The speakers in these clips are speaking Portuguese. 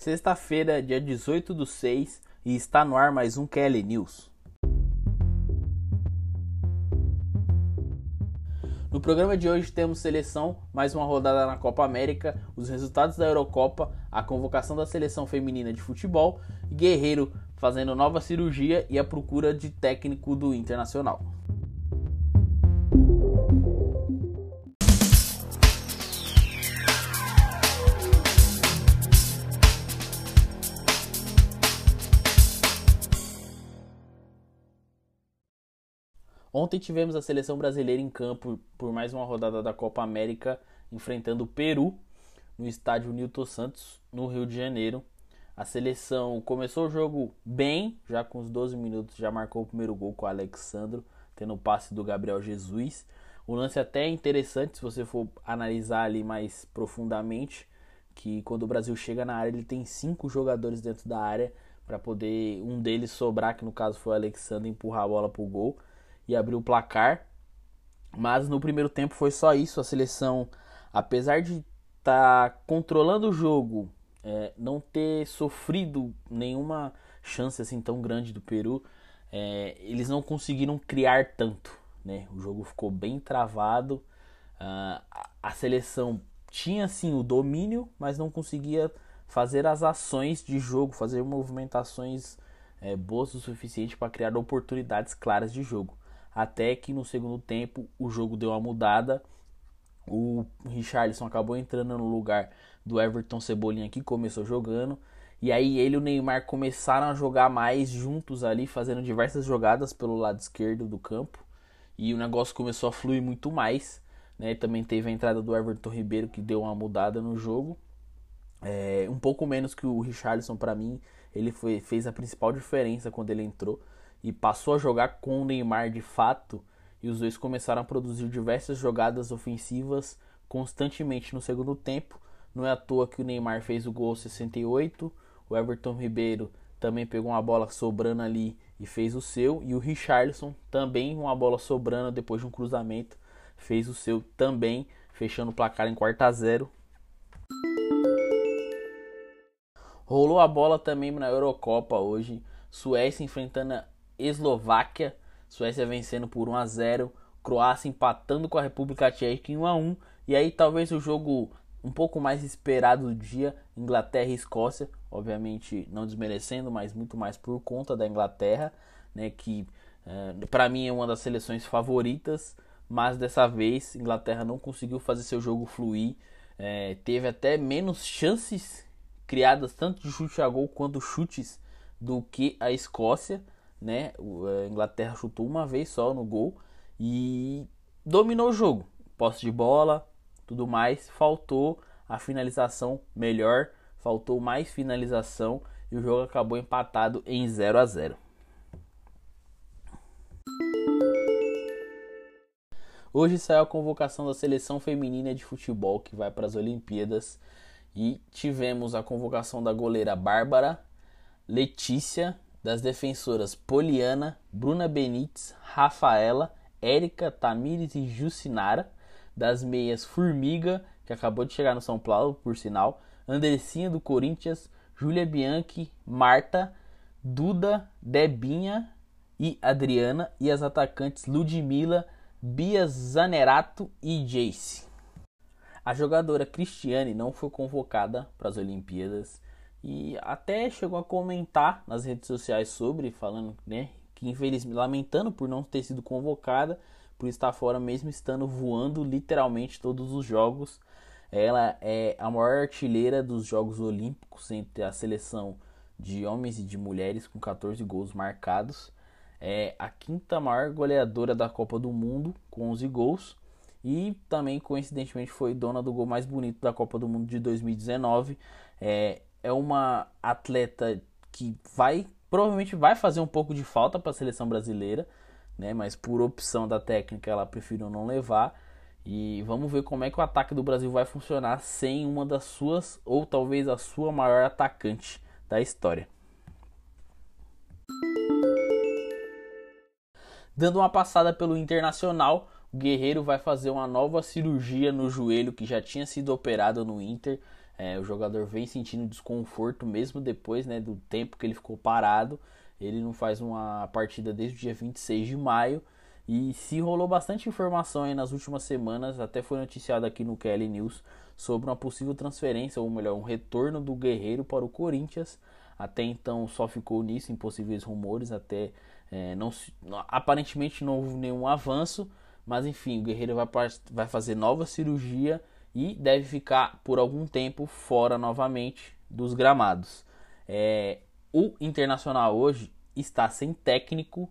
Sexta-feira, dia 18 do 6, e está no ar mais um KL News. No programa de hoje temos seleção, mais uma rodada na Copa América, os resultados da Eurocopa, a convocação da seleção feminina de futebol, Guerreiro fazendo nova cirurgia e a procura de técnico do Internacional. Ontem tivemos a seleção brasileira em campo por mais uma rodada da Copa América, enfrentando o Peru no estádio Nilton Santos, no Rio de Janeiro. A seleção começou o jogo bem, já com os 12 minutos já marcou o primeiro gol com o Alexandro, tendo o passe do Gabriel Jesus. O lance até é interessante se você for analisar ali mais profundamente, que quando o Brasil chega na área ele tem cinco jogadores dentro da área para poder um deles sobrar, que no caso foi o Alexandre, empurrar a bola para o gol e abrir o placar. Mas no primeiro tempo foi só isso. A seleção, apesar de estar tá controlando o jogo, é, não ter sofrido nenhuma chance assim tão grande do Peru, é, eles não conseguiram criar tanto. Né? O jogo ficou bem travado. Uh, a, a seleção tinha sim o domínio, mas não conseguia fazer as ações de jogo, fazer movimentações é, boas o suficiente para criar oportunidades claras de jogo até que no segundo tempo o jogo deu uma mudada. O Richarlison acabou entrando no lugar do Everton Cebolinha que começou jogando. E aí ele e o Neymar começaram a jogar mais juntos ali, fazendo diversas jogadas pelo lado esquerdo do campo. E o negócio começou a fluir muito mais. Né? Também teve a entrada do Everton Ribeiro que deu uma mudada no jogo. É, um pouco menos que o Richarlison para mim. Ele foi, fez a principal diferença quando ele entrou e passou a jogar com o Neymar de fato, e os dois começaram a produzir diversas jogadas ofensivas constantemente no segundo tempo. Não é à toa que o Neymar fez o gol 68, o Everton Ribeiro também pegou uma bola sobrando ali e fez o seu, e o Richarlison também uma bola sobrando depois de um cruzamento fez o seu também, fechando o placar em quarta a zero. Rolou a bola também na Eurocopa hoje. Suécia enfrentando Eslováquia, Suécia vencendo por 1 a 0, Croácia empatando com a República Tcheca em 1 a 1 e aí talvez o jogo um pouco mais esperado do dia, Inglaterra e Escócia, obviamente não desmerecendo, mas muito mais por conta da Inglaterra, né, que é, eh, para mim é uma das seleções favoritas, mas dessa vez Inglaterra não conseguiu fazer seu jogo fluir, é, teve até menos chances criadas tanto de chute a gol quanto chutes do que a Escócia né? A Inglaterra chutou uma vez só no gol e dominou o jogo. Posse de bola, tudo mais. Faltou a finalização melhor, faltou mais finalização e o jogo acabou empatado em 0 a 0. Hoje saiu a convocação da seleção feminina de futebol que vai para as Olimpíadas e tivemos a convocação da goleira Bárbara, Letícia das defensoras Poliana, Bruna Benites, Rafaela, Érica, Tamires e Jucinara, das meias Formiga, que acabou de chegar no São Paulo, por sinal, Andressinha do Corinthians, Júlia Bianchi, Marta, Duda, Debinha e Adriana, e as atacantes Ludmila, Bia Zanerato e Jace. A jogadora Cristiane não foi convocada para as Olimpíadas e até chegou a comentar nas redes sociais sobre, falando né, que infelizmente lamentando por não ter sido convocada, por estar fora mesmo estando voando literalmente todos os jogos. Ela é a maior artilheira dos Jogos Olímpicos entre a seleção de homens e de mulheres com 14 gols marcados. É a quinta maior goleadora da Copa do Mundo com 11 gols e também coincidentemente foi dona do gol mais bonito da Copa do Mundo de 2019. É, é uma atleta que vai provavelmente vai fazer um pouco de falta para a seleção brasileira, né? Mas por opção da técnica ela preferiu não levar. E vamos ver como é que o ataque do Brasil vai funcionar sem uma das suas ou talvez a sua maior atacante da história. Dando uma passada pelo Internacional, o Guerreiro vai fazer uma nova cirurgia no joelho que já tinha sido operado no Inter É, o jogador vem sentindo desconforto mesmo depois né, do tempo que ele ficou parado. Ele não faz uma partida desde o dia 26 de maio. E se rolou bastante informação aí nas últimas semanas, até foi noticiado aqui no KL News sobre uma possível transferência, ou melhor, um retorno do Guerreiro para o Corinthians. Até então só ficou nisso, em possíveis rumores, até é, não, aparentemente não houve nenhum avanço, mas enfim, o Guerreiro vai, vai fazer nova cirurgia e deve ficar por algum tempo fora novamente dos gramados. É, o Internacional hoje está sem técnico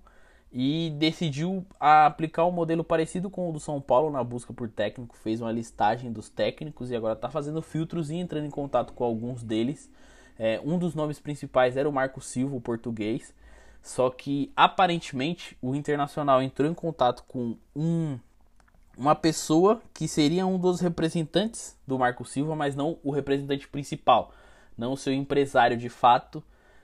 e decidiu aplicar um modelo parecido com o do São Paulo na busca por técnico, fez uma listagem dos técnicos e agora está fazendo filtros e entrando em contato com alguns deles. É, um dos nomes principais era o Marco Silva, o português, só que aparentemente o Internacional entrou em contato com um, uma pessoa que seria um dos representantes do Marco Silva, mas não o representante principal, não o seu empresário de fato.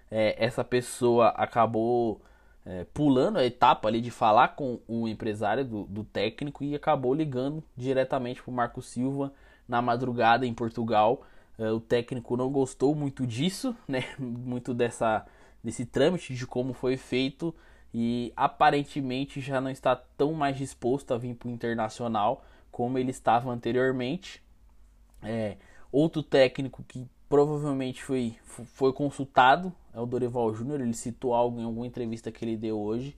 É, essa pessoa acabou é, pulando a etapa ali de falar com o empresário do, do técnico e acabou ligando diretamente para o Marco Silva na madrugada em Portugal. É, o técnico não gostou muito disso, né? muito dessa, desse trâmite de como foi feito e aparentemente já não está tão mais disposto a vir para o internacional como ele estava anteriormente. É, outro técnico que provavelmente foi, foi consultado, é o Dorival Júnior, ele citou algo em alguma entrevista que ele deu hoje,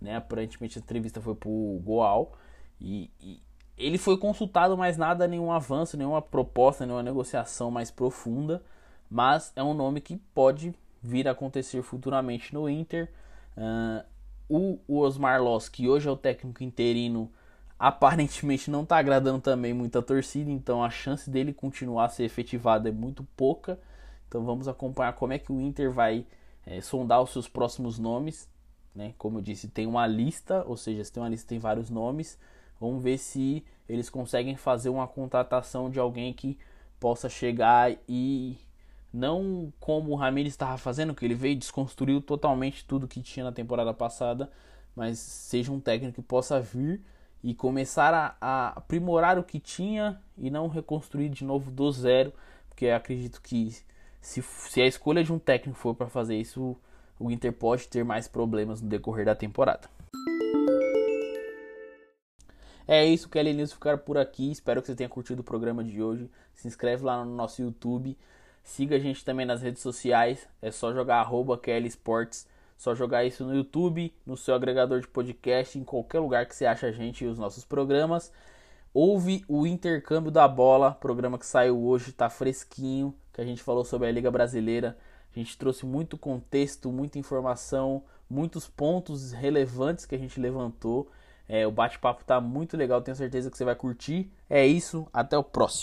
né? Aparentemente a entrevista foi pro Goal e, e ele foi consultado, mas nada, nenhum avanço, nenhuma proposta, nenhuma negociação mais profunda, mas é um nome que pode vir a acontecer futuramente no Inter. Uh, o, Osmar Loss, que hoje é o técnico interino, aparentemente não está agradando também muita torcida, então a chance dele continuar a ser efetivado é muito pouca. Então vamos acompanhar como é que o Inter vai é, sondar os seus próximos nomes. Né? Como eu disse, tem uma lista, ou seja, se tem uma lista tem vários nomes. Vamos ver se eles conseguem fazer uma contratação de alguém que possa chegar e não como o Ramires estava fazendo, que ele veio e desconstruiu totalmente tudo que tinha na temporada passada, mas seja um técnico que possa vir e começar a, a, aprimorar o que tinha e não reconstruir de novo do zero, porque acredito que se, se a escolha de um técnico for para fazer isso, o Inter pode ter mais problemas no decorrer da temporada. É isso, Kelly News ficar por aqui. Espero que você tenha curtido o programa de hoje. Se inscreve lá no nosso YouTube. Siga a gente também nas redes sociais. É só jogar Kelly Sports só jogar isso no YouTube, no seu agregador de podcast, em qualquer lugar que você acha a gente e os nossos programas. Houve o intercâmbio da bola, programa que saiu hoje, está fresquinho, que a gente falou sobre a Liga Brasileira. A gente trouxe muito contexto, muita informação, muitos pontos relevantes que a gente levantou. É, o bate-papo está muito legal, tenho certeza que você vai curtir. É isso, até o próximo.